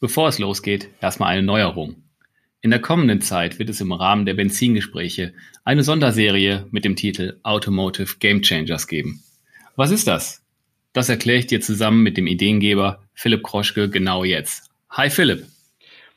Bevor es losgeht, erstmal eine Neuerung. In der kommenden Zeit wird es im Rahmen der Benzingespräche eine Sonderserie mit dem Titel Automotive Game Changers geben. Was ist das? Das erkläre ich dir zusammen mit dem Ideengeber Philipp Kroschke genau jetzt. Hi Philipp.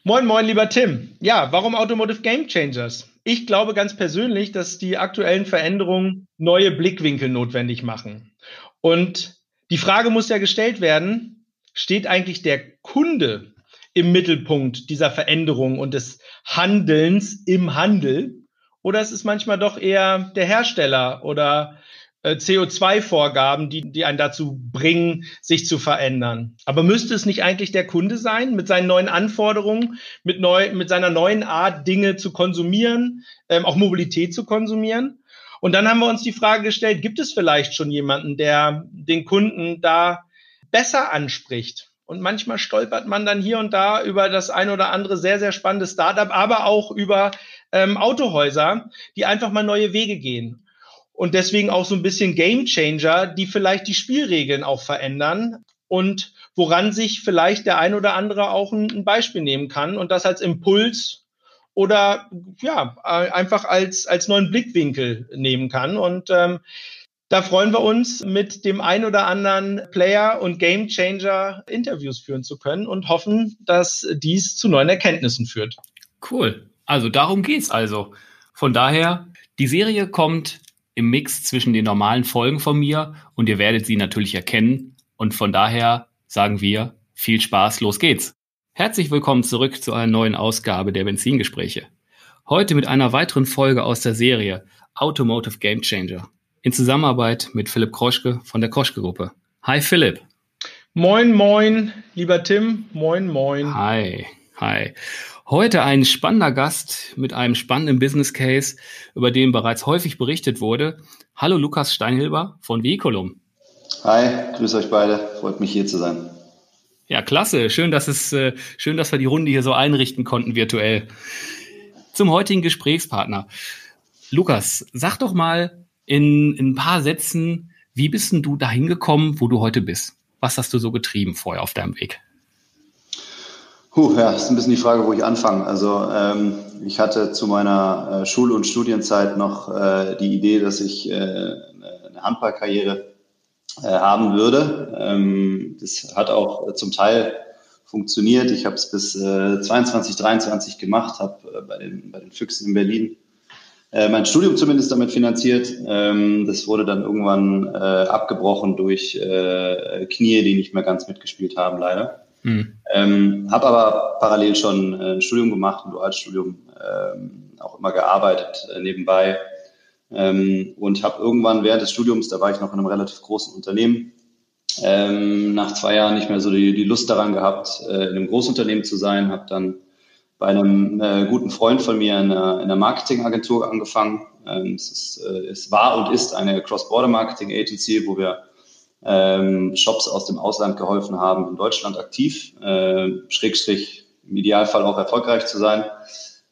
Moin, moin, lieber Tim. Ja, warum Automotive Game Changers? Ich glaube ganz persönlich, dass die aktuellen Veränderungen neue Blickwinkel notwendig machen. Und die Frage muss ja gestellt werden, steht eigentlich der Kunde im Mittelpunkt dieser Veränderung und des Handelns im Handel? Oder ist es manchmal doch eher der Hersteller oder äh, CO2-Vorgaben, die, die einen dazu bringen, sich zu verändern. Aber müsste es nicht eigentlich der Kunde sein, mit seinen neuen Anforderungen, mit, neu, mit seiner neuen Art, Dinge zu konsumieren, ähm, auch Mobilität zu konsumieren? Und dann haben wir uns die Frage gestellt, gibt es vielleicht schon jemanden, der den Kunden da besser anspricht? Und manchmal stolpert man dann hier und da über das ein oder andere sehr, sehr spannende Startup, aber auch über ähm, Autohäuser, die einfach mal neue Wege gehen. Und deswegen auch so ein bisschen Game Changer, die vielleicht die Spielregeln auch verändern und woran sich vielleicht der ein oder andere auch ein, ein Beispiel nehmen kann und das als Impuls oder ja einfach als als neuen Blickwinkel nehmen kann. Und ähm, da freuen wir uns, mit dem ein oder anderen Player und Game Changer Interviews führen zu können und hoffen, dass dies zu neuen Erkenntnissen führt. Cool. Also darum geht's also. Von daher, die Serie kommt im Mix zwischen den normalen Folgen von mir und ihr werdet sie natürlich erkennen. Und von daher sagen wir viel Spaß, los geht's. Herzlich willkommen zurück zu einer neuen Ausgabe der Benzingespräche. Heute mit einer weiteren Folge aus der Serie Automotive Game Changer in Zusammenarbeit mit Philipp Kroschke von der Kroschke Gruppe. Hi Philipp. Moin, moin, lieber Tim. Moin, moin. Hi, hi. Heute ein spannender Gast mit einem spannenden Business Case, über den bereits häufig berichtet wurde. Hallo Lukas Steinhilber von Vehiculum. Hi, grüße euch beide. Freut mich hier zu sein. Ja, klasse. Schön, dass es, äh, schön, dass wir die Runde hier so einrichten konnten virtuell. Zum heutigen Gesprächspartner. Lukas, sag doch mal in, in ein paar Sätzen, wie bist denn du dahin gekommen, wo du heute bist? Was hast du so getrieben vorher auf deinem Weg? Puh, ja, ist ein bisschen die Frage, wo ich anfange. Also ähm, ich hatte zu meiner äh, Schul- und Studienzeit noch äh, die Idee, dass ich äh, eine Handballkarriere äh, haben würde. Ähm, das hat auch zum Teil funktioniert. Ich habe es bis äh, 22, 23 gemacht, habe äh, bei, den, bei den Füchsen in Berlin äh, mein Studium zumindest damit finanziert. Ähm, das wurde dann irgendwann äh, abgebrochen durch äh, Knie, die nicht mehr ganz mitgespielt haben, leider. Mhm. Ähm, habe aber parallel schon äh, ein Studium gemacht, ein Dualstudium, ähm, auch immer gearbeitet äh, nebenbei ähm, und habe irgendwann während des Studiums, da war ich noch in einem relativ großen Unternehmen, ähm, nach zwei Jahren nicht mehr so die, die Lust daran gehabt, in einem Großunternehmen zu sein, habe dann bei einem äh, guten Freund von mir in einer, in einer Marketingagentur angefangen. Ähm, es, ist, äh, es war und ist eine Cross-Border-Marketing-Agency, wo wir ähm, Shops aus dem Ausland geholfen haben, in Deutschland aktiv, äh, Schrägstrich im Idealfall auch erfolgreich zu sein.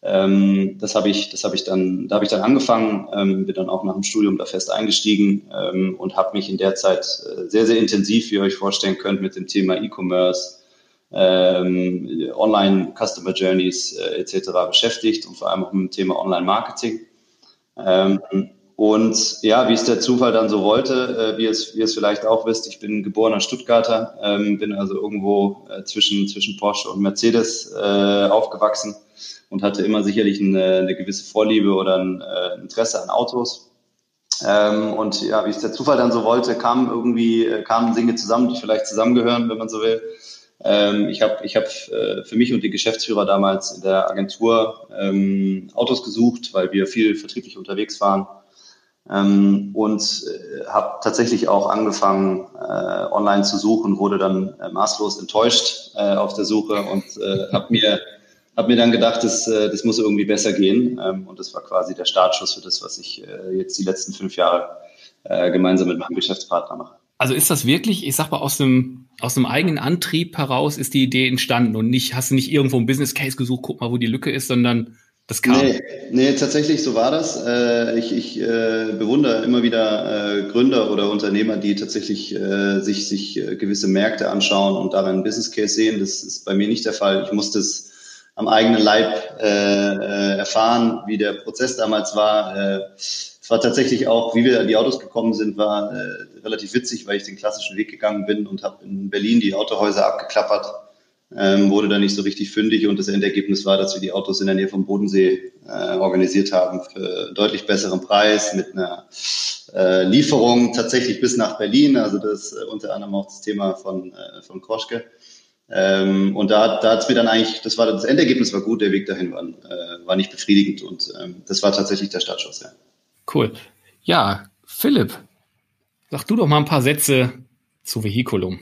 Ähm, das habe ich, das habe ich dann, da habe ich dann angefangen, ähm, bin dann auch nach dem Studium da fest eingestiegen ähm, und habe mich in der Zeit äh, sehr, sehr intensiv, wie ihr euch vorstellen könnt, mit dem Thema E-Commerce, ähm, Online Customer Journeys äh, etc. beschäftigt und vor allem auch mit dem Thema Online Marketing. Ähm, und ja, wie es der Zufall dann so wollte, äh, wie, es, wie es vielleicht auch wisst, ich bin geborener Stuttgarter, ähm, bin also irgendwo äh, zwischen, zwischen Porsche und Mercedes äh, aufgewachsen und hatte immer sicherlich eine, eine gewisse Vorliebe oder ein äh, Interesse an Autos. Ähm, und ja, wie es der Zufall dann so wollte, kamen irgendwie, äh, kamen Dinge zusammen, die vielleicht zusammengehören, wenn man so will. Ähm, ich habe ich hab, äh, für mich und die Geschäftsführer damals in der Agentur ähm, Autos gesucht, weil wir viel vertrieblich unterwegs waren ähm, und äh, habe tatsächlich auch angefangen, äh, online zu suchen, wurde dann äh, maßlos enttäuscht äh, auf der Suche und äh, habe mir, hab mir dann gedacht, das, das muss irgendwie besser gehen. Ähm, und das war quasi der Startschuss für das, was ich jetzt die letzten fünf Jahre gemeinsam mit meinem Geschäftspartner mache. Also ist das wirklich, ich sag mal, aus einem, aus einem eigenen Antrieb heraus ist die Idee entstanden und nicht, hast du nicht irgendwo ein Business Case gesucht, guck mal, wo die Lücke ist, sondern das kam. Nee, nee tatsächlich, so war das. Äh, ich ich äh, bewundere immer wieder äh, Gründer oder Unternehmer, die tatsächlich sich, sich gewisse Märkte anschauen und darin ein Business Case sehen. Das ist bei mir nicht der Fall. Ich musste es am eigenen Leib erfahren, wie der Prozess damals war. Es war tatsächlich auch, wie wir an die Autos gekommen sind, war relativ witzig, weil ich den klassischen Weg gegangen bin und habe in Berlin die Autohäuser abgeklappert ähm, wurde dann nicht so richtig fündig und das Endergebnis war, dass wir die Autos in der Nähe vom Bodensee äh, organisiert haben für deutlich besseren Preis mit einer äh, Lieferung tatsächlich bis nach Berlin. Also das äh, unter anderem auch das Thema von, äh, von Kroschke. Ähm, und da, da hat es mir dann eigentlich, das war das Endergebnis war gut, der Weg dahin war, äh, war nicht befriedigend und ähm, das war tatsächlich der Startschuss, ja. Cool. Ja, Philipp, sag du doch mal ein paar Sätze zu Vehiculum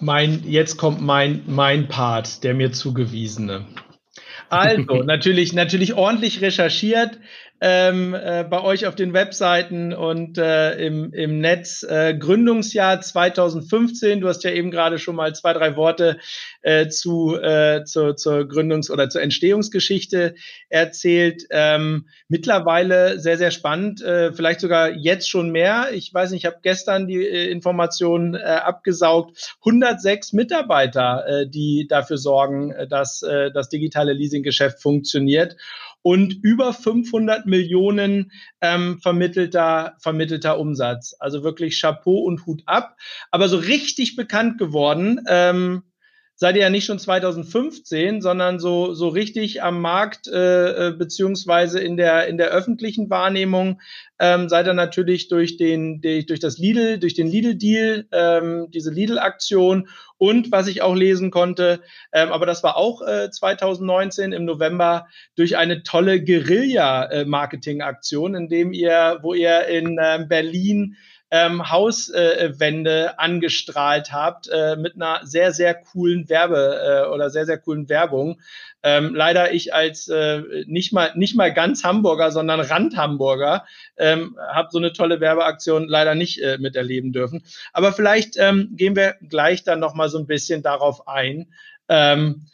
mein, jetzt kommt mein, mein Part, der mir zugewiesene. Also, natürlich, natürlich ordentlich recherchiert, ähm, äh, bei euch auf den Webseiten und äh, im, im Netz. Äh, Gründungsjahr 2015, du hast ja eben gerade schon mal zwei, drei Worte äh, zu, äh, zur, zur Gründungs- oder zur Entstehungsgeschichte erzählt. Ähm, mittlerweile sehr, sehr spannend, äh, vielleicht sogar jetzt schon mehr. Ich weiß nicht, ich habe gestern die äh, Informationen äh, abgesaugt. 106 Mitarbeiter, äh, die dafür sorgen, äh, dass äh, das digitale Leasinggeschäft funktioniert und über 500 Millionen ähm, vermittelter, vermittelter Umsatz. Also wirklich Chapeau und Hut ab. Aber so richtig bekannt geworden ähm, seid ihr ja nicht schon 2015, sondern so, so richtig am Markt äh, äh, beziehungsweise in der, in der öffentlichen Wahrnehmung ähm, seid ihr natürlich durch, den, durch, das Lidl, durch den Lidl-Deal, ähm, diese Lidl-Aktion. Und was ich auch lesen konnte, ähm, aber das war auch äh, 2019 im November durch eine tolle Guerilla-Marketing-Aktion, in dem ihr, wo ihr in äh, Berlin ähm, Hauswände äh, angestrahlt habt äh, mit einer sehr, sehr coolen Werbe äh, oder sehr, sehr coolen Werbung. Ähm, leider ich als äh, nicht mal nicht mal ganz Hamburger, sondern Rand-Hamburger ähm, habe so eine tolle Werbeaktion leider nicht äh, miterleben dürfen. Aber vielleicht ähm, gehen wir gleich dann noch mal so ein bisschen darauf ein. Ähm,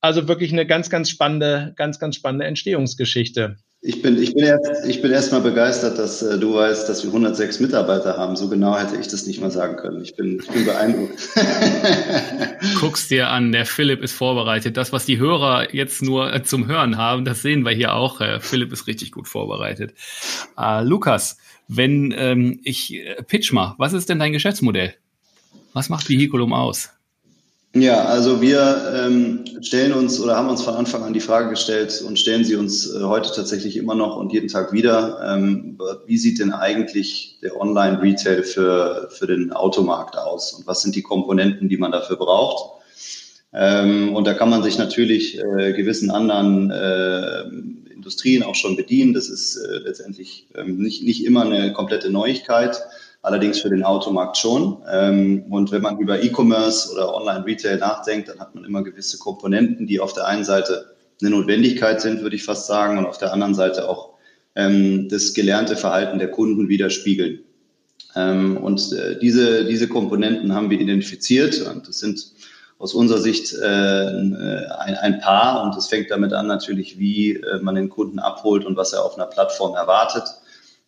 also wirklich eine ganz, ganz spannende, ganz, ganz spannende Entstehungsgeschichte. Ich bin, ich bin erst, ich bin erst mal begeistert, dass äh, du weißt, dass wir 106 Mitarbeiter haben. So genau hätte ich das nicht mal sagen können. Ich bin, ich bin beeindruckt. Guck's dir an, der Philipp ist vorbereitet. Das, was die Hörer jetzt nur äh, zum Hören haben, das sehen wir hier auch. Äh, Philipp ist richtig gut vorbereitet. Äh, Lukas, wenn ähm, ich äh, pitch mal, was ist denn dein Geschäftsmodell? Was macht Vehiculum aus? Ja, also wir ähm, stellen uns oder haben uns von Anfang an die Frage gestellt und stellen sie uns äh, heute tatsächlich immer noch und jeden Tag wieder, ähm, wie sieht denn eigentlich der Online-Retail für, für den Automarkt aus und was sind die Komponenten, die man dafür braucht? Ähm, und da kann man sich natürlich äh, gewissen anderen äh, Industrien auch schon bedienen. Das ist äh, letztendlich ähm, nicht, nicht immer eine komplette Neuigkeit allerdings für den Automarkt schon. Ähm, und wenn man über E-Commerce oder Online-Retail nachdenkt, dann hat man immer gewisse Komponenten, die auf der einen Seite eine Notwendigkeit sind, würde ich fast sagen, und auf der anderen Seite auch ähm, das gelernte Verhalten der Kunden widerspiegeln. Ähm, und äh, diese, diese Komponenten haben wir identifiziert und das sind aus unserer Sicht äh, ein, ein Paar und es fängt damit an natürlich, wie äh, man den Kunden abholt und was er auf einer Plattform erwartet.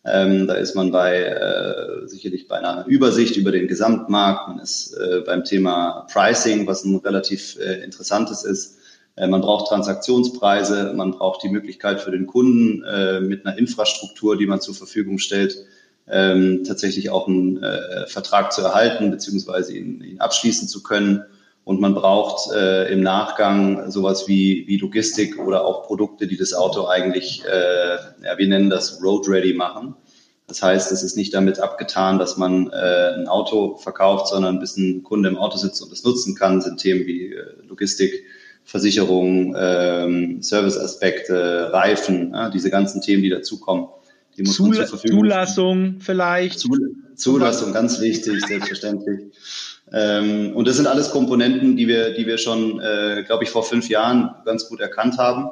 Ähm, da ist man bei äh, sicherlich bei einer Übersicht über den Gesamtmarkt. Man ist äh, beim Thema Pricing, was ein relativ äh, interessantes ist. Äh, man braucht Transaktionspreise, man braucht die Möglichkeit für den Kunden äh, mit einer Infrastruktur, die man zur Verfügung stellt, ähm, tatsächlich auch einen äh, Vertrag zu erhalten beziehungsweise ihn, ihn abschließen zu können. Und man braucht äh, im Nachgang sowas wie, wie Logistik oder auch Produkte, die das Auto eigentlich, äh, ja, wir nennen das Road Ready machen. Das heißt, es ist nicht damit abgetan, dass man äh, ein Auto verkauft, sondern bis ein Kunde im Auto sitzt und es nutzen kann, sind Themen wie äh, Logistik, Versicherung, ähm, Serviceaspekte, Reifen, ja, diese ganzen Themen, die dazukommen Die muss Zul man zur Verfügung Zulassung vielleicht. Zulassung, ganz wichtig, selbstverständlich. Ähm, und das sind alles Komponenten, die wir, die wir schon, äh, glaube ich, vor fünf Jahren ganz gut erkannt haben,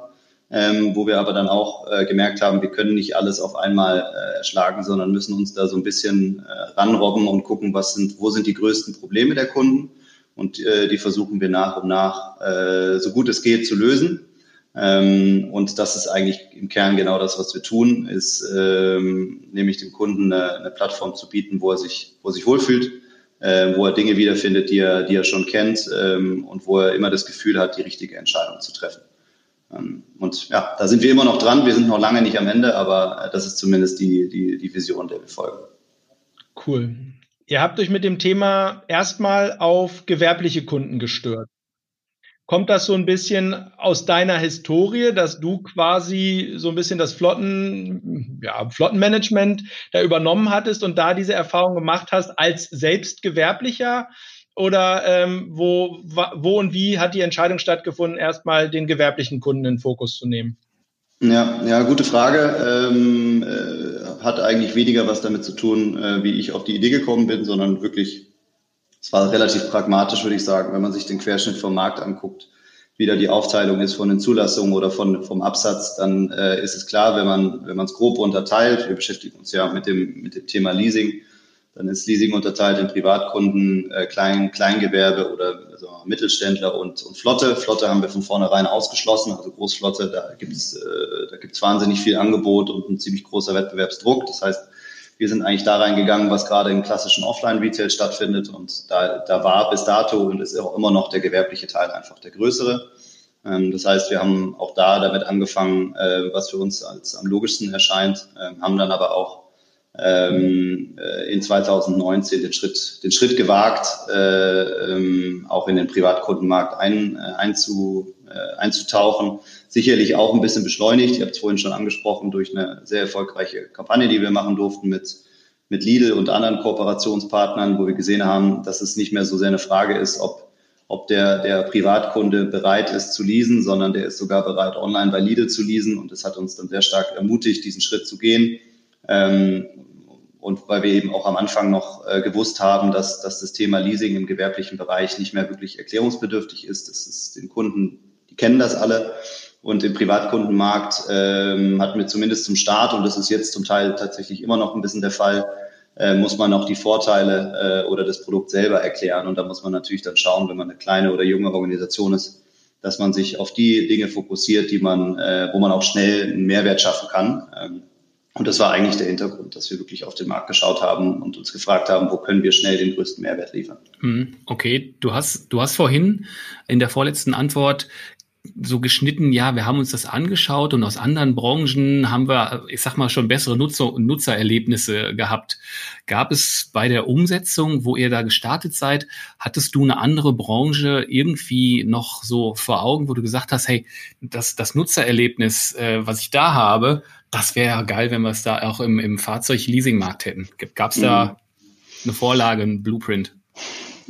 ähm, wo wir aber dann auch äh, gemerkt haben, wir können nicht alles auf einmal äh, erschlagen, sondern müssen uns da so ein bisschen äh, ranrobben und gucken, was sind, wo sind die größten Probleme der Kunden und äh, die versuchen wir nach und nach äh, so gut es geht zu lösen. Ähm, und das ist eigentlich im Kern genau das, was wir tun, ist ähm, nämlich dem Kunden eine, eine Plattform zu bieten, wo er sich, wo er sich wohlfühlt, äh, wo er Dinge wiederfindet, die er, die er schon kennt ähm, und wo er immer das Gefühl hat, die richtige Entscheidung zu treffen. Ähm, und ja, da sind wir immer noch dran. Wir sind noch lange nicht am Ende, aber äh, das ist zumindest die, die, die Vision, der wir folgen. Cool. Ihr habt euch mit dem Thema erstmal auf gewerbliche Kunden gestört. Kommt das so ein bisschen aus deiner Historie, dass du quasi so ein bisschen das Flotten, ja, Flottenmanagement da übernommen hattest und da diese Erfahrung gemacht hast als Selbstgewerblicher? Oder ähm, wo, wo und wie hat die Entscheidung stattgefunden, erstmal den gewerblichen Kunden in Fokus zu nehmen? Ja, ja, gute Frage. Ähm, äh, hat eigentlich weniger was damit zu tun, äh, wie ich auf die Idee gekommen bin, sondern wirklich es war relativ pragmatisch, würde ich sagen, wenn man sich den Querschnitt vom Markt anguckt, wie da die Aufteilung ist von den Zulassungen oder von, vom Absatz, dann äh, ist es klar, wenn man wenn man es grob unterteilt, wir beschäftigen uns ja mit dem, mit dem Thema Leasing, dann ist Leasing unterteilt in Privatkunden, äh, Klein, Kleingewerbe oder also Mittelständler und, und Flotte. Flotte haben wir von vornherein ausgeschlossen, also Großflotte, da gibt es äh, da gibt's wahnsinnig viel Angebot und ein ziemlich großer Wettbewerbsdruck. Das heißt, wir sind eigentlich da reingegangen, was gerade im klassischen Offline-Retail stattfindet. Und da, da war bis dato und ist auch immer noch der gewerbliche Teil einfach der größere. Ähm, das heißt, wir haben auch da damit angefangen, äh, was für uns als am logischsten erscheint, äh, haben dann aber auch ähm, äh, in 2019 den Schritt, den Schritt gewagt, äh, ähm, auch in den Privatkundenmarkt ein, äh, einzu, äh, einzutauchen. Sicherlich auch ein bisschen beschleunigt. Ich habe es vorhin schon angesprochen durch eine sehr erfolgreiche Kampagne, die wir machen durften mit mit Lidl und anderen Kooperationspartnern, wo wir gesehen haben, dass es nicht mehr so sehr eine Frage ist, ob, ob der, der Privatkunde bereit ist zu leasen, sondern der ist sogar bereit, online bei Lidl zu leasen. Und das hat uns dann sehr stark ermutigt, diesen Schritt zu gehen. Ähm, und weil wir eben auch am Anfang noch äh, gewusst haben, dass, dass das Thema Leasing im gewerblichen Bereich nicht mehr wirklich erklärungsbedürftig ist. Das ist den Kunden, die kennen das alle. Und im Privatkundenmarkt ähm, hatten wir zumindest zum Start, und das ist jetzt zum Teil tatsächlich immer noch ein bisschen der Fall, äh, muss man auch die Vorteile äh, oder das Produkt selber erklären. Und da muss man natürlich dann schauen, wenn man eine kleine oder junge Organisation ist, dass man sich auf die Dinge fokussiert, die man, äh, wo man auch schnell einen Mehrwert schaffen kann. Ähm, und das war eigentlich der Hintergrund, dass wir wirklich auf den Markt geschaut haben und uns gefragt haben, wo können wir schnell den größten Mehrwert liefern. Mhm. Okay, du hast, du hast vorhin in der vorletzten Antwort so geschnitten, ja, wir haben uns das angeschaut und aus anderen Branchen haben wir, ich sag mal, schon bessere Nutzer Nutzererlebnisse gehabt. Gab es bei der Umsetzung, wo ihr da gestartet seid, hattest du eine andere Branche irgendwie noch so vor Augen, wo du gesagt hast, hey, das, das Nutzererlebnis, äh, was ich da habe, das wäre ja geil, wenn wir es da auch im, im Fahrzeug-Leasing-Markt hätten. Gab es da mhm. eine Vorlage, ein Blueprint?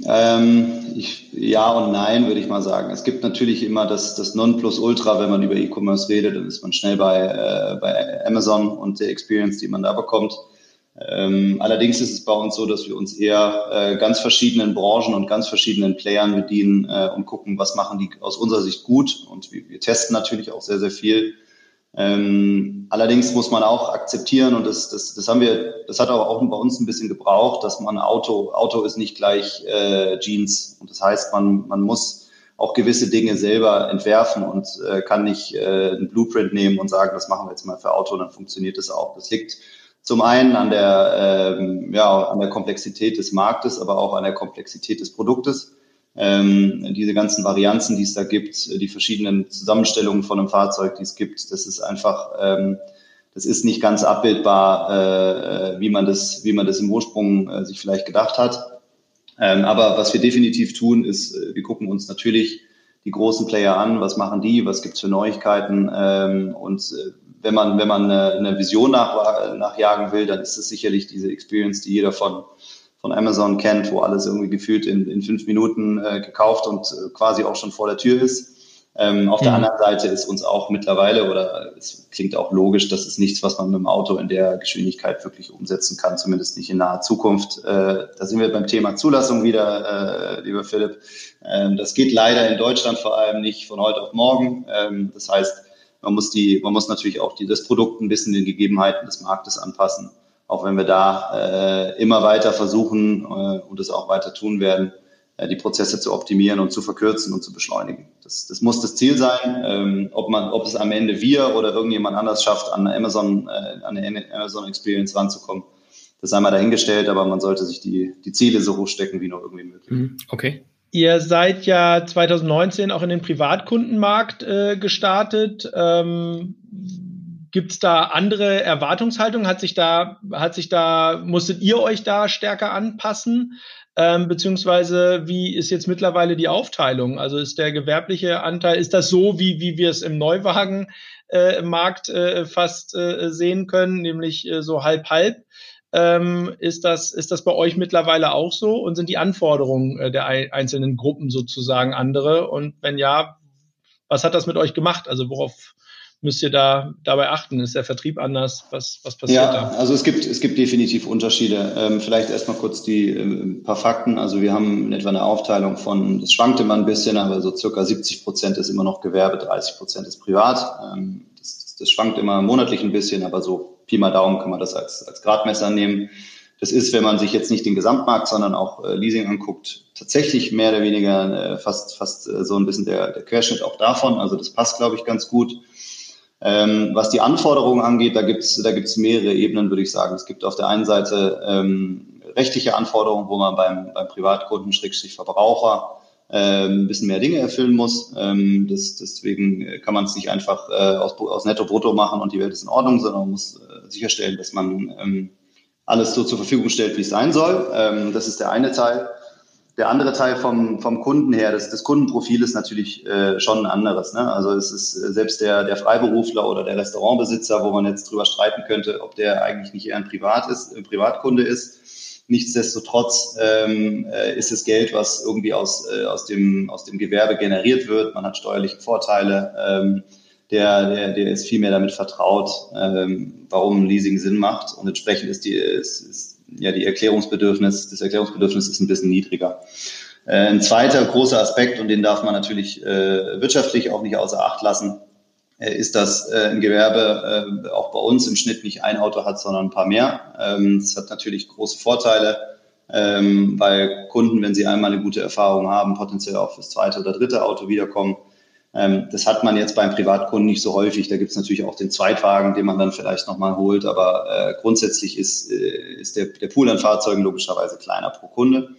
Ähm, ich, ja und nein, würde ich mal sagen. Es gibt natürlich immer das, das Nonplusultra, wenn man über E-Commerce redet, dann ist man schnell bei, äh, bei Amazon und der Experience, die man da bekommt. Ähm, allerdings ist es bei uns so, dass wir uns eher äh, ganz verschiedenen Branchen und ganz verschiedenen Playern bedienen äh, und gucken, was machen die aus unserer Sicht gut. Und wir, wir testen natürlich auch sehr, sehr viel ähm, allerdings muss man auch akzeptieren, und das, das, das haben wir, das hat aber auch bei uns ein bisschen gebraucht, dass man Auto, Auto ist nicht gleich äh, Jeans. Und das heißt, man, man muss auch gewisse Dinge selber entwerfen und äh, kann nicht äh, einen Blueprint nehmen und sagen, das machen wir jetzt mal für Auto, dann funktioniert das auch. Das liegt zum einen an der, ähm, ja, an der Komplexität des Marktes, aber auch an der Komplexität des Produktes ähm, diese ganzen Varianzen, die es da gibt, die verschiedenen Zusammenstellungen von einem Fahrzeug, die es gibt, das ist einfach, ähm, das ist nicht ganz abbildbar, äh, wie man das, wie man das im Ursprung äh, sich vielleicht gedacht hat. Ähm, aber was wir definitiv tun, ist, äh, wir gucken uns natürlich die großen Player an, was machen die, was gibt's für Neuigkeiten? Ähm, und äh, wenn man, wenn man eine, eine Vision nach, nachjagen will, dann ist es sicherlich diese Experience, die jeder von von Amazon kennt, wo alles irgendwie gefühlt in, in fünf Minuten äh, gekauft und äh, quasi auch schon vor der Tür ist. Ähm, auf mhm. der anderen Seite ist uns auch mittlerweile, oder es klingt auch logisch, das ist nichts, was man mit dem Auto in der Geschwindigkeit wirklich umsetzen kann, zumindest nicht in naher Zukunft. Äh, da sind wir beim Thema Zulassung wieder, äh, lieber Philipp. Ähm, das geht leider in Deutschland vor allem nicht von heute auf morgen. Ähm, das heißt, man muss die, man muss natürlich auch die, das Produkt ein bisschen den Gegebenheiten des Marktes anpassen. Auch wenn wir da äh, immer weiter versuchen äh, und es auch weiter tun werden, äh, die Prozesse zu optimieren und zu verkürzen und zu beschleunigen. Das, das muss das Ziel sein. Ähm, ob, man, ob es am Ende wir oder irgendjemand anders schafft, an Amazon, äh, an eine Amazon Experience ranzukommen, das sei mal dahingestellt, aber man sollte sich die, die Ziele so hoch stecken, wie nur irgendwie möglich. Mhm. Okay. Ihr seid ja 2019 auch in den Privatkundenmarkt äh, gestartet. Ähm, Gibt es da andere Erwartungshaltungen? Hat sich da, hat sich da, musstet ihr euch da stärker anpassen? Ähm, beziehungsweise wie ist jetzt mittlerweile die Aufteilung? Also ist der gewerbliche Anteil, ist das so, wie, wie wir es im Neuwagenmarkt äh, äh, fast äh, sehen können, nämlich äh, so halb-halb? Ähm, ist, das, ist das bei euch mittlerweile auch so? Und sind die Anforderungen äh, der einzelnen Gruppen sozusagen andere? Und wenn ja, was hat das mit euch gemacht? Also worauf müsst ihr da dabei achten? Ist der Vertrieb anders? Was, was passiert ja, da? Also es gibt, es gibt definitiv Unterschiede. Ähm, vielleicht erstmal kurz die äh, paar Fakten. Also wir haben in etwa eine Aufteilung von, das schwankt immer ein bisschen, aber so circa 70 Prozent ist immer noch Gewerbe, 30 Prozent ist privat. Ähm, das, das schwankt immer monatlich ein bisschen, aber so Pi mal Daumen kann man das als, als Gradmesser nehmen. Das ist, wenn man sich jetzt nicht den Gesamtmarkt, sondern auch äh, Leasing anguckt, tatsächlich mehr oder weniger äh, fast, fast äh, so ein bisschen der, der Querschnitt auch davon. Also das passt, glaube ich, ganz gut. Ähm, was die Anforderungen angeht, da gibt es da gibt's mehrere Ebenen, würde ich sagen. Es gibt auf der einen Seite ähm, rechtliche Anforderungen, wo man beim, beim Privatkunden, Schrägstrich Verbraucher, ähm, ein bisschen mehr Dinge erfüllen muss. Ähm, das, deswegen kann man es nicht einfach äh, aus, aus Netto-Brutto machen und die Welt ist in Ordnung, sondern man muss äh, sicherstellen, dass man ähm, alles so zur Verfügung stellt, wie es sein soll. Das ist der eine Teil. Der andere Teil vom, vom Kunden her, das, das Kundenprofil ist natürlich äh, schon ein anderes. Ne? Also es ist äh, selbst der, der Freiberufler oder der Restaurantbesitzer, wo man jetzt drüber streiten könnte, ob der eigentlich nicht eher ein Privat ist, ein Privatkunde ist. Nichtsdestotrotz ähm, äh, ist es Geld, was irgendwie aus, äh, aus, dem, aus dem Gewerbe generiert wird. Man hat steuerliche Vorteile. Ähm, der, der, der ist viel mehr damit vertraut, ähm, warum Leasing Sinn macht. Und entsprechend ist die, ist, ist ja, die Erklärungsbedürfnis, das Erklärungsbedürfnis ist ein bisschen niedriger. Äh, ein zweiter großer Aspekt, und den darf man natürlich äh, wirtschaftlich auch nicht außer Acht lassen, äh, ist, dass äh, ein Gewerbe äh, auch bei uns im Schnitt nicht ein Auto hat, sondern ein paar mehr. Ähm, das hat natürlich große Vorteile, ähm, weil Kunden, wenn sie einmal eine gute Erfahrung haben, potenziell auch fürs zweite oder dritte Auto wiederkommen. Ähm, das hat man jetzt beim Privatkunden nicht so häufig. Da gibt es natürlich auch den Zweitwagen, den man dann vielleicht nochmal holt. Aber äh, grundsätzlich ist, äh, ist der, der Pool an Fahrzeugen logischerweise kleiner pro Kunde.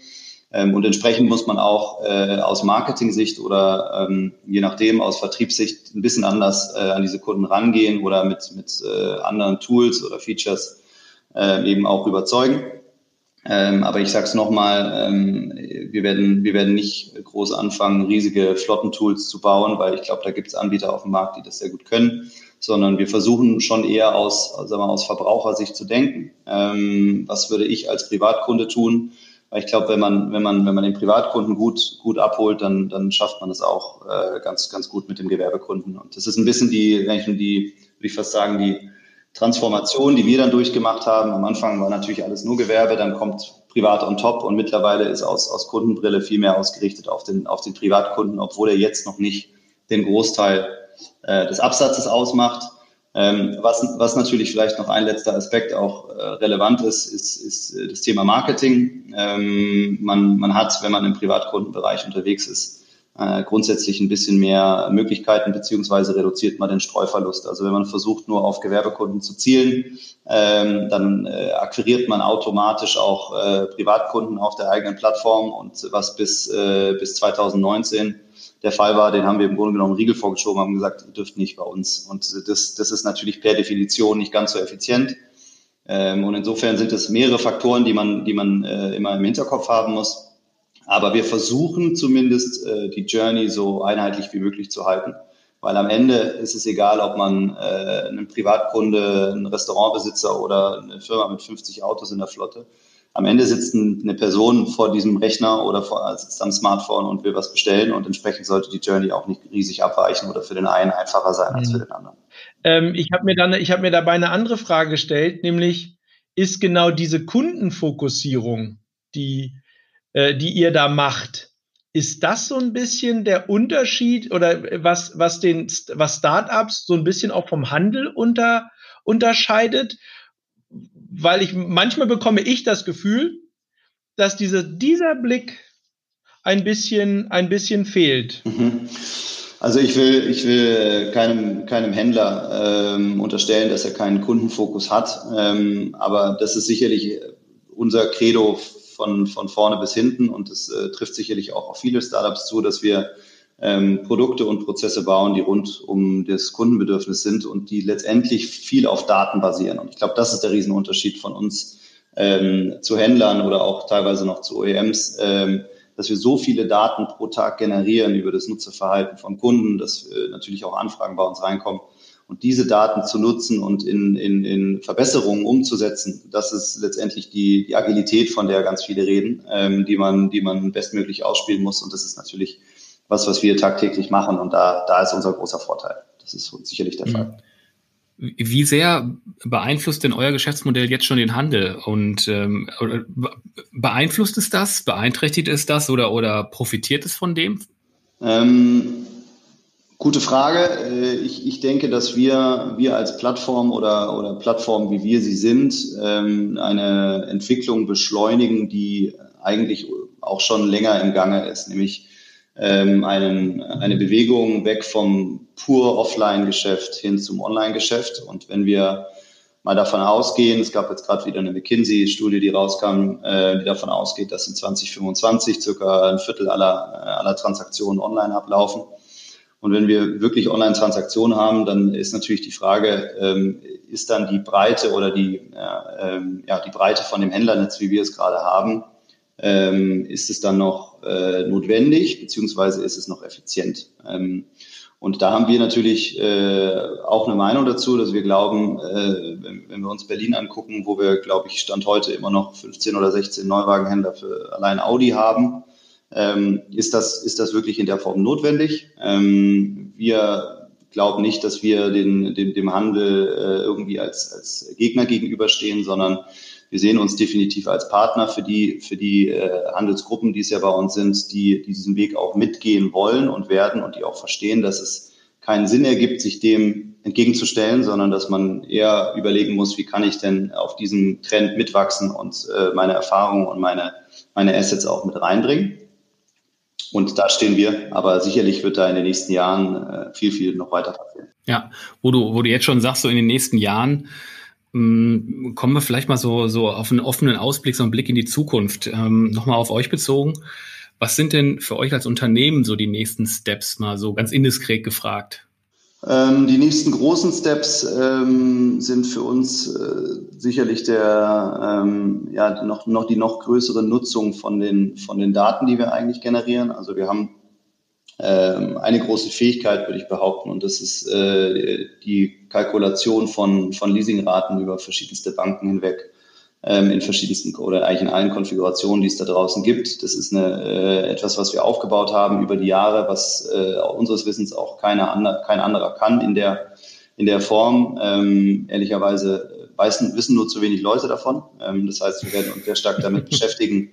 Ähm, und entsprechend muss man auch äh, aus Marketing-Sicht oder ähm, je nachdem aus Vertriebssicht ein bisschen anders äh, an diese Kunden rangehen oder mit, mit äh, anderen Tools oder Features äh, eben auch überzeugen. Ähm, aber ich sage es nochmal, ähm, wir, werden, wir werden nicht groß anfangen, riesige Flottentools zu bauen, weil ich glaube, da gibt es Anbieter auf dem Markt, die das sehr gut können, sondern wir versuchen schon eher aus, sagen wir, aus Verbrauchersicht zu denken. Ähm, was würde ich als Privatkunde tun? Weil ich glaube, wenn man, wenn man, wenn man den Privatkunden gut, gut abholt, dann, dann schafft man es auch äh, ganz, ganz gut mit dem Gewerbekunden. Und das ist ein bisschen die, die, würde ich fast sagen, die Transformation, die wir dann durchgemacht haben. Am Anfang war natürlich alles nur Gewerbe, dann kommt Privat on top und mittlerweile ist aus, aus Kundenbrille viel mehr ausgerichtet auf den, auf den Privatkunden, obwohl er jetzt noch nicht den Großteil äh, des Absatzes ausmacht. Ähm, was, was natürlich vielleicht noch ein letzter Aspekt auch äh, relevant ist, ist, ist äh, das Thema Marketing. Ähm, man, man hat, wenn man im Privatkundenbereich unterwegs ist, äh, grundsätzlich ein bisschen mehr Möglichkeiten, beziehungsweise reduziert man den Streuverlust. Also wenn man versucht, nur auf Gewerbekunden zu zielen, ähm, dann äh, akquiriert man automatisch auch äh, Privatkunden auf der eigenen Plattform und was bis, äh, bis 2019 der Fall war, den haben wir im Grunde genommen Riegel vorgeschoben, haben gesagt, ihr dürft nicht bei uns. Und das, das ist natürlich per Definition nicht ganz so effizient. Ähm, und insofern sind es mehrere Faktoren, die man, die man äh, immer im Hinterkopf haben muss. Aber wir versuchen zumindest äh, die Journey so einheitlich wie möglich zu halten. Weil am Ende ist es egal, ob man äh, einen Privatkunde, einen Restaurantbesitzer oder eine Firma mit 50 Autos in der Flotte. am Ende sitzt eine Person vor diesem Rechner oder vor, sitzt am Smartphone und will was bestellen und entsprechend sollte die Journey auch nicht riesig abweichen oder für den einen einfacher sein als für mhm. den anderen. Ähm, ich habe mir dann, ich habe mir dabei eine andere Frage gestellt, nämlich ist genau diese Kundenfokussierung, die, äh, die ihr da macht, ist das so ein bisschen der Unterschied oder was, was den, was Startups so ein bisschen auch vom Handel unter, unterscheidet? weil ich manchmal bekomme ich das Gefühl, dass diese, dieser Blick ein bisschen, ein bisschen fehlt. Mhm. Also ich will, ich will keinem, keinem Händler ähm, unterstellen, dass er keinen Kundenfokus hat. Ähm, aber das ist sicherlich unser Credo von, von vorne bis hinten und das äh, trifft sicherlich auch auf viele Startups zu, dass wir ähm, Produkte und Prozesse bauen, die rund um das Kundenbedürfnis sind und die letztendlich viel auf Daten basieren. Und ich glaube, das ist der Riesenunterschied von uns ähm, zu Händlern oder auch teilweise noch zu OEMs, ähm, dass wir so viele Daten pro Tag generieren über das Nutzerverhalten von Kunden, dass äh, natürlich auch Anfragen bei uns reinkommen. Und diese Daten zu nutzen und in, in, in Verbesserungen umzusetzen, das ist letztendlich die, die Agilität, von der ganz viele reden, ähm, die, man, die man bestmöglich ausspielen muss. Und das ist natürlich was, was wir tagtäglich machen. Und da, da ist unser großer Vorteil. Das ist sicherlich der mhm. Fall. Wie sehr beeinflusst denn euer Geschäftsmodell jetzt schon den Handel? Und ähm, beeinflusst es das, beeinträchtigt es das oder, oder profitiert es von dem? Ähm, gute Frage. Äh, ich, ich denke, dass wir, wir als Plattform oder, oder Plattform, wie wir sie sind, ähm, eine Entwicklung beschleunigen, die eigentlich auch schon länger im Gange ist, nämlich ähm, einen, eine Bewegung weg vom pur Offline-Geschäft hin zum Online-Geschäft. Und wenn wir mal davon ausgehen, es gab jetzt gerade wieder eine McKinsey-Studie, die rauskam, äh, die davon ausgeht, dass in 2025 circa ein Viertel aller, äh, aller Transaktionen online ablaufen. Und wenn wir wirklich Online-Transaktionen haben, dann ist natürlich die Frage, ähm, ist dann die Breite oder die, äh, ähm, ja, die Breite von dem Händlernetz, wie wir es gerade haben, ähm, ist es dann noch äh, notwendig, beziehungsweise ist es noch effizient? Ähm, und da haben wir natürlich äh, auch eine Meinung dazu, dass wir glauben, äh, wenn, wenn wir uns Berlin angucken, wo wir, glaube ich, Stand heute immer noch 15 oder 16 Neuwagenhändler für allein Audi haben, ähm, ist, das, ist das wirklich in der Form notwendig. Ähm, wir glauben nicht, dass wir den, dem, dem Handel äh, irgendwie als, als Gegner gegenüberstehen, sondern wir sehen uns definitiv als Partner für die, für die äh, Handelsgruppen, die es ja bei uns sind, die, die diesen Weg auch mitgehen wollen und werden und die auch verstehen, dass es keinen Sinn ergibt, sich dem entgegenzustellen, sondern dass man eher überlegen muss, wie kann ich denn auf diesen Trend mitwachsen und äh, meine Erfahrungen und meine, meine Assets auch mit reinbringen. Und da stehen wir, aber sicherlich wird da in den nächsten Jahren äh, viel, viel noch weiter passieren. Ja, wo du, wo du jetzt schon sagst, so in den nächsten Jahren, hm, kommen wir vielleicht mal so, so auf einen offenen Ausblick, so einen Blick in die Zukunft. Ähm, Nochmal auf euch bezogen. Was sind denn für euch als Unternehmen so die nächsten Steps, mal so ganz indiskret gefragt? Ähm, die nächsten großen Steps ähm, sind für uns äh, sicherlich der, ähm, ja, noch, noch die noch größere Nutzung von den, von den Daten, die wir eigentlich generieren. Also wir haben ähm, eine große Fähigkeit, würde ich behaupten, und das ist äh, die Kalkulation von, von Leasingraten über verschiedenste Banken hinweg ähm, in verschiedensten oder eigentlich in allen Konfigurationen, die es da draußen gibt. Das ist eine, äh, etwas, was wir aufgebaut haben über die Jahre, was äh, unseres Wissens auch keine andere, kein anderer kann in der, in der Form. Ähm, ehrlicherweise weißen, wissen nur zu wenig Leute davon. Ähm, das heißt, wir werden uns sehr stark damit beschäftigen,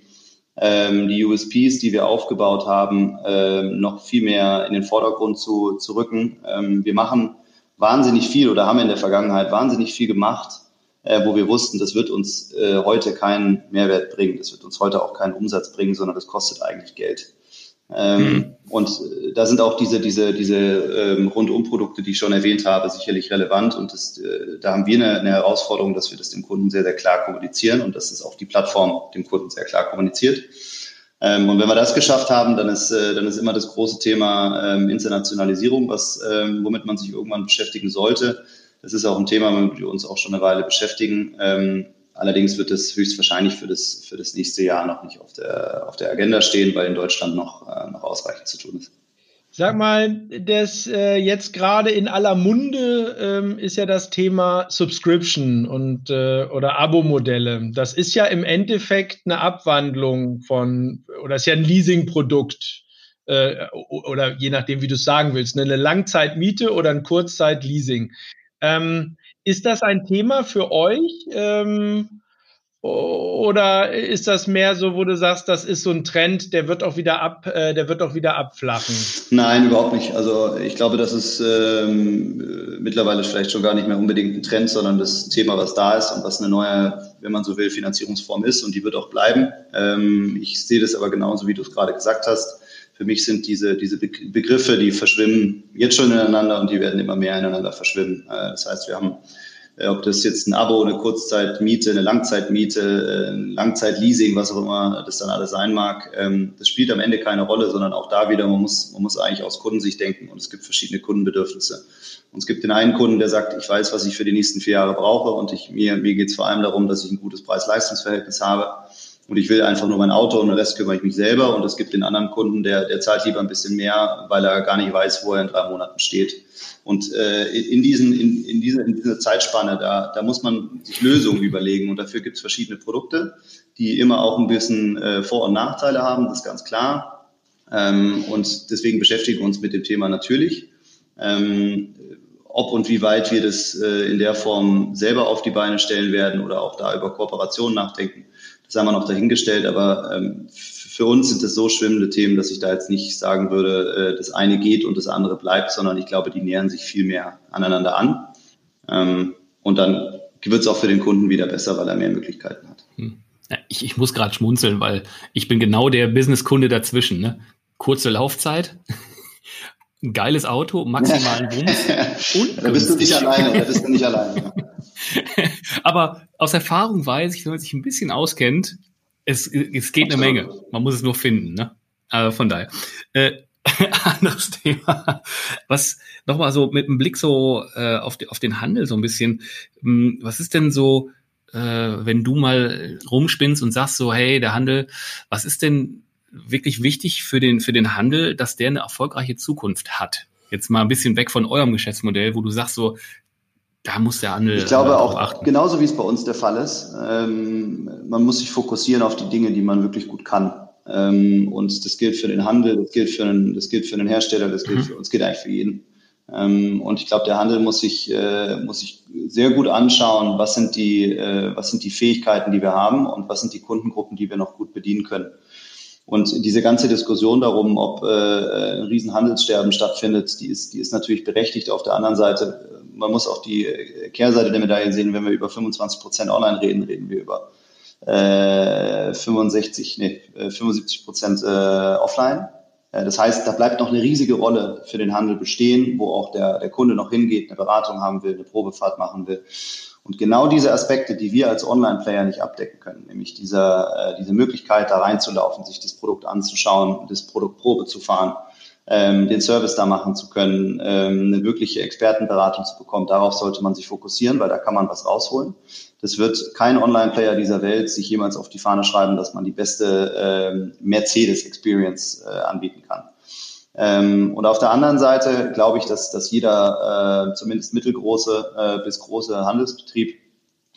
ähm, die USPs, die wir aufgebaut haben, ähm, noch viel mehr in den Vordergrund zu, zu rücken. Ähm, wir machen wahnsinnig viel oder haben in der Vergangenheit wahnsinnig viel gemacht, äh, wo wir wussten, das wird uns äh, heute keinen Mehrwert bringen, das wird uns heute auch keinen Umsatz bringen, sondern das kostet eigentlich Geld. Ähm, mhm. Und äh, da sind auch diese, diese, diese ähm, Rundumprodukte, die ich schon erwähnt habe, sicherlich relevant. Und das, äh, da haben wir eine, eine Herausforderung, dass wir das dem Kunden sehr, sehr klar kommunizieren und dass es auch die Plattform dem Kunden sehr klar kommuniziert. Ähm, und wenn wir das geschafft haben, dann ist, äh, dann ist immer das große Thema ähm, Internationalisierung, was, ähm, womit man sich irgendwann beschäftigen sollte. Das ist auch ein Thema, womit wir uns auch schon eine Weile beschäftigen. Ähm, Allerdings wird es höchstwahrscheinlich für das, für das nächste Jahr noch nicht auf der, auf der Agenda stehen, weil in Deutschland noch, äh, noch ausreichend zu tun ist. Sag mal, das äh, jetzt gerade in aller Munde ähm, ist ja das Thema Subscription und äh, oder Abo-Modelle. Das ist ja im Endeffekt eine Abwandlung von oder ist ja ein Leasing-Produkt äh, oder je nachdem, wie du es sagen willst, ne, eine Langzeitmiete oder ein Kurzzeitleasing. Ähm, ist das ein Thema für euch? Ähm, oder ist das mehr so, wo du sagst, das ist so ein Trend, der wird auch wieder ab, äh, der wird auch wieder abflachen? Nein, überhaupt nicht. Also ich glaube, das ist ähm, mittlerweile vielleicht schon gar nicht mehr unbedingt ein Trend, sondern das Thema, was da ist und was eine neue, wenn man so will, Finanzierungsform ist und die wird auch bleiben. Ähm, ich sehe das aber genauso, wie du es gerade gesagt hast. Für mich sind diese, diese Begriffe, die verschwimmen jetzt schon ineinander und die werden immer mehr ineinander verschwimmen. Äh, das heißt, wir haben äh, ob das jetzt ein Abo, eine Kurzzeitmiete, eine Langzeitmiete, äh, ein Langzeitleasing, was auch immer das dann alles sein mag, ähm, das spielt am Ende keine Rolle, sondern auch da wieder, man muss, man muss eigentlich aus Kundensicht denken und es gibt verschiedene Kundenbedürfnisse. Und es gibt den einen Kunden, der sagt, ich weiß, was ich für die nächsten vier Jahre brauche und ich, mir, mir geht es vor allem darum, dass ich ein gutes Preis-Leistungs-Verhältnis habe und ich will einfach nur mein Auto und den Rest kümmere ich mich selber. Und es gibt den anderen Kunden, der, der zahlt lieber ein bisschen mehr, weil er gar nicht weiß, wo er in drei Monaten steht. Und äh, in, diesen, in, in, diese, in dieser Zeitspanne, da, da muss man sich Lösungen überlegen. Und dafür gibt es verschiedene Produkte, die immer auch ein bisschen äh, Vor- und Nachteile haben, das ist ganz klar. Ähm, und deswegen beschäftigen wir uns mit dem Thema natürlich. Ähm, ob und wie weit wir das äh, in der Form selber auf die Beine stellen werden oder auch da über Kooperationen nachdenken, haben wir noch dahingestellt. Aber ähm, für uns sind das so schwimmende Themen, dass ich da jetzt nicht sagen würde, äh, das eine geht und das andere bleibt, sondern ich glaube, die nähern sich viel mehr aneinander an. Ähm, und dann wird es auch für den Kunden wieder besser, weil er mehr Möglichkeiten hat. Hm. Ich, ich muss gerade schmunzeln, weil ich bin genau der Businesskunde dazwischen. Ne? Kurze Laufzeit, ein geiles Auto, maximalen Wumms. da bist du nicht alleine, da bist du nicht alleine. Aber aus Erfahrung weiß ich, wenn man sich ein bisschen auskennt, es, es geht eine Menge. Man muss es nur finden. Ne? Also von daher. Äh, anderes Thema. Was nochmal so mit dem Blick so äh, auf, die, auf den Handel so ein bisschen. Mh, hm, was ist denn so, äh, wenn du mal rumspinnst und sagst so, hey, der Handel, was ist denn wirklich wichtig für den, für den Handel, dass der eine erfolgreiche Zukunft hat? Jetzt mal ein bisschen weg von eurem Geschäftsmodell, wo du sagst so, da muss der Handel. Ich glaube auch, achten. genauso wie es bei uns der Fall ist, ähm, man muss sich fokussieren auf die Dinge, die man wirklich gut kann. Ähm, und das gilt für den Handel, das gilt für einen, das gilt für den Hersteller, das gilt mhm. für uns, geht eigentlich für jeden. Ähm, und ich glaube, der Handel muss sich, äh, muss sich sehr gut anschauen, was sind die, äh, was sind die Fähigkeiten, die wir haben und was sind die Kundengruppen, die wir noch gut bedienen können. Und diese ganze Diskussion darum, ob äh, ein Riesenhandelssterben stattfindet, die ist, die ist natürlich berechtigt. Auf der anderen Seite, man muss auch die Kehrseite der Medaille sehen. Wenn wir über 25 Prozent online reden, reden wir über äh, 65, nee, 75 äh, Prozent äh, offline. Äh, das heißt, da bleibt noch eine riesige Rolle für den Handel bestehen, wo auch der, der Kunde noch hingeht, eine Beratung haben will, eine Probefahrt machen will. Und genau diese Aspekte, die wir als Online-Player nicht abdecken können, nämlich diese, äh, diese Möglichkeit, da reinzulaufen, sich das Produkt anzuschauen, das Produkt Probe zu fahren, ähm, den Service da machen zu können, ähm, eine wirkliche Expertenberatung zu bekommen, darauf sollte man sich fokussieren, weil da kann man was rausholen. Das wird kein Online-Player dieser Welt sich jemals auf die Fahne schreiben, dass man die beste ähm, Mercedes-Experience äh, anbieten kann. Ähm, und auf der anderen Seite glaube ich, dass, dass jeder äh, zumindest mittelgroße äh, bis große Handelsbetrieb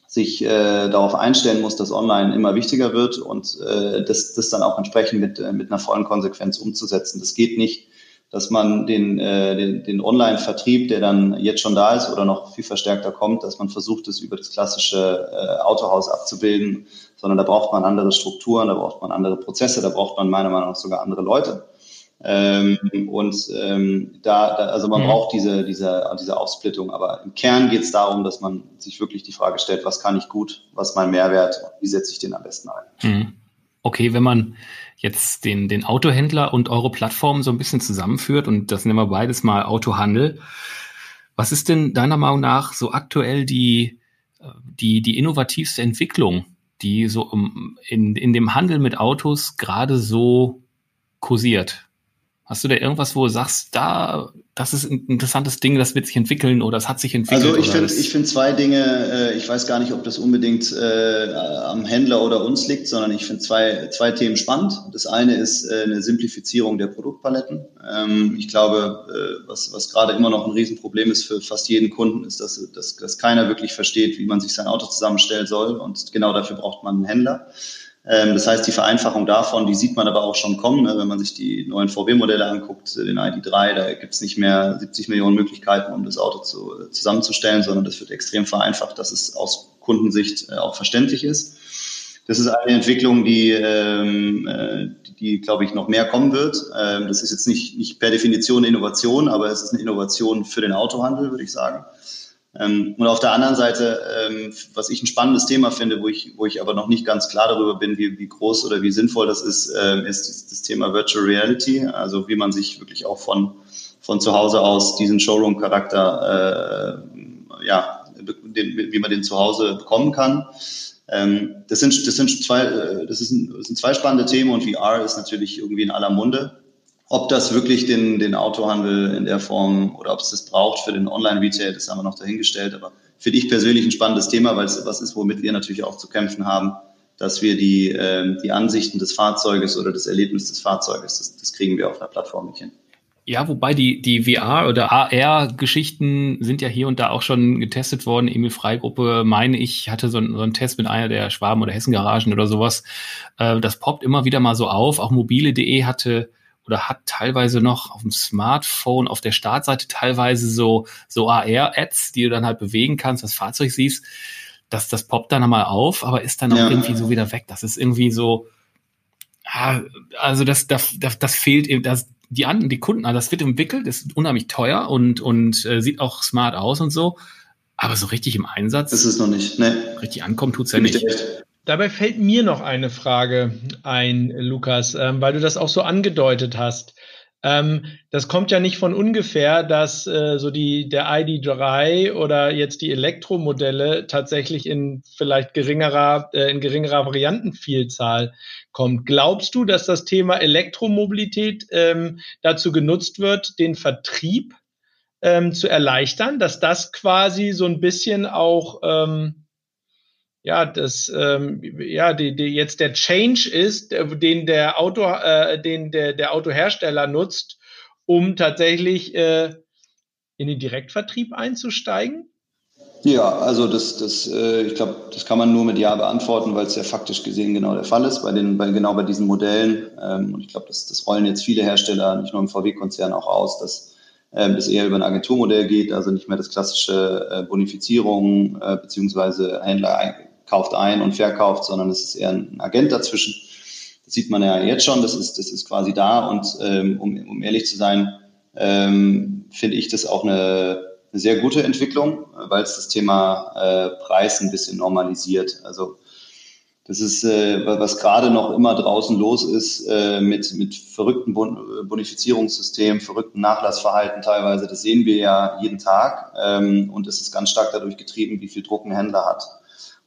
sich äh, darauf einstellen muss, dass Online immer wichtiger wird und äh, das, das dann auch entsprechend mit, äh, mit einer vollen Konsequenz umzusetzen. Das geht nicht, dass man den, äh, den, den Online-Vertrieb, der dann jetzt schon da ist oder noch viel verstärkter kommt, dass man versucht, es über das klassische äh, Autohaus abzubilden, sondern da braucht man andere Strukturen, da braucht man andere Prozesse, da braucht man meiner Meinung nach sogar andere Leute. Ähm, und ähm, da, da, also man mhm. braucht diese, diese, diese Aufsplittung, aber im Kern geht es darum, dass man sich wirklich die Frage stellt, was kann ich gut, was ist mein Mehrwert, wie setze ich den am besten ein. Mhm. Okay, wenn man jetzt den, den Autohändler und eure Plattform so ein bisschen zusammenführt, und das nennen wir beides mal Autohandel, was ist denn deiner Meinung nach so aktuell die, die, die innovativste Entwicklung, die so in, in dem Handel mit Autos gerade so kursiert? Hast du da irgendwas, wo du sagst, da, das ist ein interessantes Ding, das wird sich entwickeln oder das hat sich entwickelt? Also ich finde ich finde zwei Dinge, äh, ich weiß gar nicht, ob das unbedingt äh, am Händler oder uns liegt, sondern ich finde zwei, zwei Themen spannend. Das eine ist äh, eine Simplifizierung der Produktpaletten. Ähm, ich glaube, äh, was, was gerade immer noch ein Riesenproblem ist für fast jeden Kunden, ist, dass, dass, dass keiner wirklich versteht, wie man sich sein Auto zusammenstellen soll und genau dafür braucht man einen Händler. Ähm, das heißt, die Vereinfachung davon, die sieht man aber auch schon kommen. Ne? Wenn man sich die neuen VW-Modelle anguckt, den ID3, da gibt es nicht mehr 70 Millionen Möglichkeiten, um das Auto zu, zusammenzustellen, sondern das wird extrem vereinfacht, dass es aus Kundensicht äh, auch verständlich ist. Das ist eine Entwicklung, die, ähm, äh, die glaube ich, noch mehr kommen wird. Ähm, das ist jetzt nicht, nicht per Definition eine Innovation, aber es ist eine Innovation für den Autohandel, würde ich sagen. Ähm, und auf der anderen Seite, ähm, was ich ein spannendes Thema finde, wo ich, wo ich aber noch nicht ganz klar darüber bin, wie, wie groß oder wie sinnvoll das ist, ähm, ist das Thema Virtual Reality, also wie man sich wirklich auch von, von zu Hause aus diesen Showroom-Charakter, äh, ja, den, wie man den zu Hause bekommen kann. das sind, das sind zwei, äh, das, ist ein, das sind zwei spannende Themen und VR ist natürlich irgendwie in aller Munde. Ob das wirklich den, den Autohandel in der Form oder ob es das braucht für den Online-Retail, das haben wir noch dahingestellt. Aber finde ich persönlich ein spannendes Thema, weil es was ist, womit wir natürlich auch zu kämpfen haben, dass wir die, äh, die Ansichten des Fahrzeuges oder das Erlebnis des Fahrzeuges, das, das kriegen wir auf einer Plattform nicht hin. Ja, wobei die, die VR- oder AR-Geschichten sind ja hier und da auch schon getestet worden. Emil Freigruppe, meine ich, hatte so, so einen Test mit einer der Schwaben- oder Hessen-Garagen oder sowas. Äh, das poppt immer wieder mal so auf. Auch mobile.de hatte oder hat teilweise noch auf dem Smartphone auf der Startseite teilweise so, so AR-Ads, die du dann halt bewegen kannst, das Fahrzeug siehst. Das, das poppt dann einmal auf, aber ist dann auch ja. irgendwie so wieder weg. Das ist irgendwie so, also das, das, das, das fehlt eben, das, die, An die Kunden, also das wird entwickelt, ist unheimlich teuer und, und äh, sieht auch smart aus und so. Aber so richtig im Einsatz. Das ist noch nicht, ne. Richtig ankommen tut's ja nicht. Dabei fällt mir noch eine Frage ein, Lukas, ähm, weil du das auch so angedeutet hast. Ähm, das kommt ja nicht von ungefähr, dass äh, so die der ID3 oder jetzt die Elektromodelle tatsächlich in vielleicht geringerer äh, in geringerer Variantenvielzahl kommt. Glaubst du, dass das Thema Elektromobilität ähm, dazu genutzt wird, den Vertrieb ähm, zu erleichtern, dass das quasi so ein bisschen auch ähm, ja, das, ähm, ja, die, die jetzt der Change ist, den der Auto, äh, den der, der Autohersteller nutzt, um tatsächlich äh, in den Direktvertrieb einzusteigen? Ja, also das, das, äh, ich glaube, das kann man nur mit Ja beantworten, weil es ja faktisch gesehen genau der Fall ist bei den, bei, genau bei diesen Modellen. Ähm, und ich glaube, das, das rollen jetzt viele Hersteller, nicht nur im VW-Konzern auch aus, dass ähm, das eher über ein Agenturmodell geht, also nicht mehr das klassische äh, Bonifizierung äh, beziehungsweise Händler kauft ein und verkauft, sondern es ist eher ein Agent dazwischen. Das sieht man ja jetzt schon, das ist, das ist quasi da. Und ähm, um, um ehrlich zu sein, ähm, finde ich das auch eine, eine sehr gute Entwicklung, weil es das Thema äh, Preis ein bisschen normalisiert. Also das ist, äh, was gerade noch immer draußen los ist, äh, mit, mit verrückten Bonifizierungssystemen, verrückten Nachlassverhalten teilweise. Das sehen wir ja jeden Tag. Ähm, und es ist ganz stark dadurch getrieben, wie viel Druck ein Händler hat.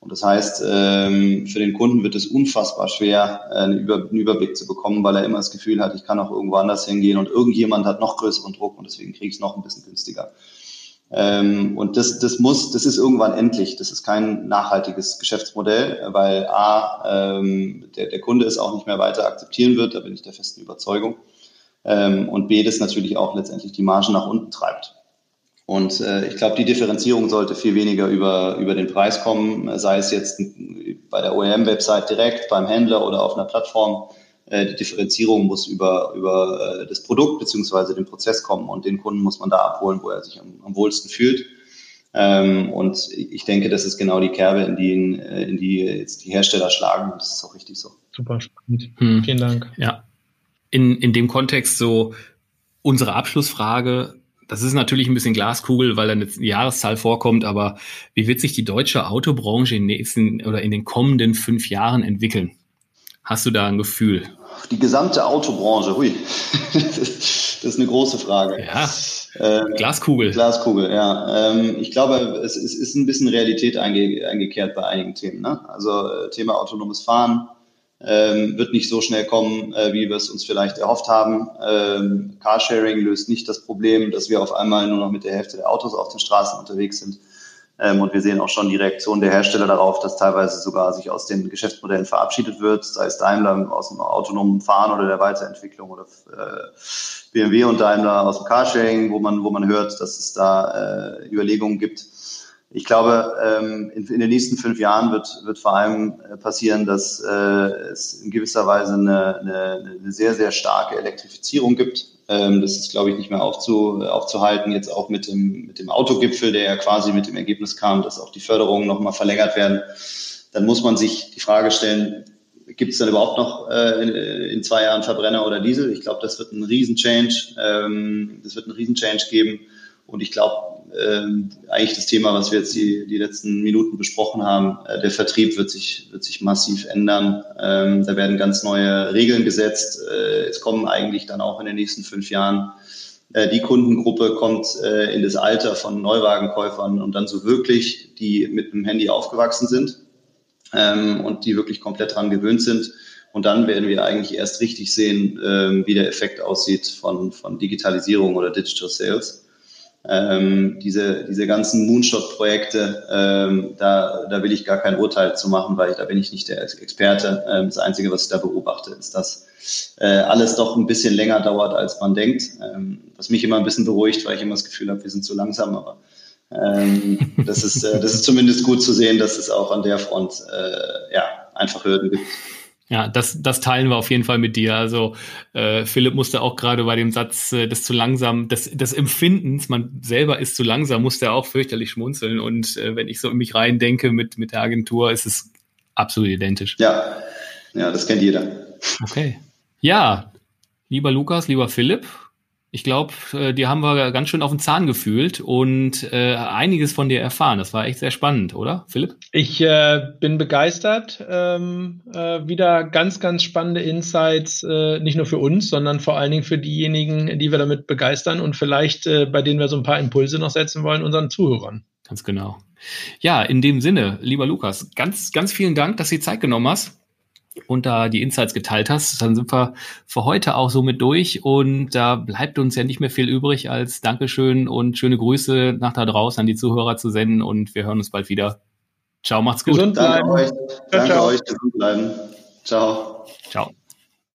Und das heißt, ähm, für den Kunden wird es unfassbar schwer, äh, einen Überblick zu bekommen, weil er immer das Gefühl hat, ich kann auch irgendwo anders hingehen und irgendjemand hat noch größeren Druck und deswegen kriege ich es noch ein bisschen günstiger. Ähm, und das, das muss, das ist irgendwann endlich. Das ist kein nachhaltiges Geschäftsmodell, weil A, ähm, der, der Kunde es auch nicht mehr weiter akzeptieren wird, da bin ich der festen Überzeugung. und B, das natürlich auch letztendlich die Margen nach unten treibt. Und äh, ich glaube, die Differenzierung sollte viel weniger über, über den Preis kommen, sei es jetzt bei der OEM-Website direkt, beim Händler oder auf einer Plattform. Äh, die Differenzierung muss über, über äh, das Produkt beziehungsweise den Prozess kommen und den Kunden muss man da abholen, wo er sich am, am wohlsten fühlt. Ähm, und ich denke, das ist genau die Kerbe, in die, in die jetzt die Hersteller schlagen. Und das ist auch richtig so. Super spannend. Hm. Vielen Dank. Ja. In, in dem Kontext so unsere Abschlussfrage das ist natürlich ein bisschen Glaskugel, weil da eine Jahreszahl vorkommt, aber wie wird sich die deutsche Autobranche in den nächsten oder in den kommenden fünf Jahren entwickeln? Hast du da ein Gefühl? Die gesamte Autobranche, hui, das ist eine große Frage. Ja, ähm, Glaskugel. Glaskugel, ja. Ähm, ich glaube, es, es, ist ein bisschen Realität einge, eingekehrt bei einigen Themen. Ne? Also äh, Thema autonomes Fahren, ähm, wird nicht so schnell kommen, äh, wie wir es uns vielleicht erhofft haben. Ähm, Carsharing löst nicht das Problem, dass wir auf einmal nur noch mit der Hälfte der Autos auf den Straßen unterwegs sind. Ähm, und wir sehen auch schon die Reaktion der Hersteller darauf, dass teilweise sogar sich aus den Geschäftsmodellen verabschiedet wird, sei es Daimler aus dem autonomen Fahren oder der Weiterentwicklung oder äh, BMW und Daimler aus dem Carsharing, wo man, wo man hört, dass es da äh, Überlegungen gibt, ich glaube, ähm, in, in, den nächsten fünf Jahren wird, wird vor allem äh, passieren, dass äh, es in gewisser Weise eine, eine, eine sehr, sehr starke Elektrifizierung gibt. Ähm, das ist, glaube ich, nicht mehr aufzu, aufzuhalten. Jetzt auch mit dem, mit dem Autogipfel, der ja quasi mit dem Ergebnis kam, dass auch die Förderungen nochmal verlängert werden. Dann muss man sich die Frage stellen, gibt es dann überhaupt noch äh, in, in, zwei Jahren Verbrenner oder Diesel? Ich glaube, das wird ein Riesenchange. Ähm, das wird ein Riesenchange geben. Und ich glaube, ähm, eigentlich das Thema, was wir jetzt die, die letzten Minuten besprochen haben. Äh, der Vertrieb wird sich, wird sich massiv ändern. Ähm, da werden ganz neue Regeln gesetzt. Äh, es kommen eigentlich dann auch in den nächsten fünf Jahren äh, die Kundengruppe kommt äh, in das Alter von Neuwagenkäufern und dann so wirklich, die mit dem Handy aufgewachsen sind ähm, und die wirklich komplett dran gewöhnt sind. Und dann werden wir eigentlich erst richtig sehen, ähm, wie der Effekt aussieht von, von Digitalisierung oder Digital Sales. Ähm, diese, diese ganzen Moonshot-Projekte, ähm, da, da will ich gar kein Urteil zu machen, weil ich, da bin ich nicht der Experte. Ähm, das Einzige, was ich da beobachte, ist, dass äh, alles doch ein bisschen länger dauert, als man denkt. Ähm, was mich immer ein bisschen beruhigt, weil ich immer das Gefühl habe, wir sind zu langsam, aber ähm, das, ist, äh, das ist zumindest gut zu sehen, dass es auch an der Front äh, ja, einfach Hürden gibt. Ja, das, das teilen wir auf jeden Fall mit dir. Also äh, Philipp musste auch gerade bei dem Satz äh, des zu langsam, des, des Empfindens, man selber ist zu langsam, musste auch fürchterlich schmunzeln. Und äh, wenn ich so in mich rein denke mit, mit der Agentur, ist es absolut identisch. Ja, ja, das kennt jeder. Okay. Ja, lieber Lukas, lieber Philipp, ich glaube, äh, die haben wir ganz schön auf den Zahn gefühlt und äh, einiges von dir erfahren. Das war echt sehr spannend, oder, Philipp? Ich äh, bin begeistert. Ähm, äh, wieder ganz, ganz spannende Insights, äh, nicht nur für uns, sondern vor allen Dingen für diejenigen, die wir damit begeistern und vielleicht äh, bei denen wir so ein paar Impulse noch setzen wollen, unseren Zuhörern. Ganz genau. Ja, in dem Sinne, lieber Lukas, ganz, ganz vielen Dank, dass du die Zeit genommen hast und da die Insights geteilt hast. Dann sind wir für heute auch so mit durch und da bleibt uns ja nicht mehr viel übrig, als Dankeschön und schöne Grüße nach da draußen an die Zuhörer zu senden und wir hören uns bald wieder. Ciao, macht's gut. Gesund bleiben. Danke euch. Danke ciao. euch. Gesund bleiben. Ciao. Ciao.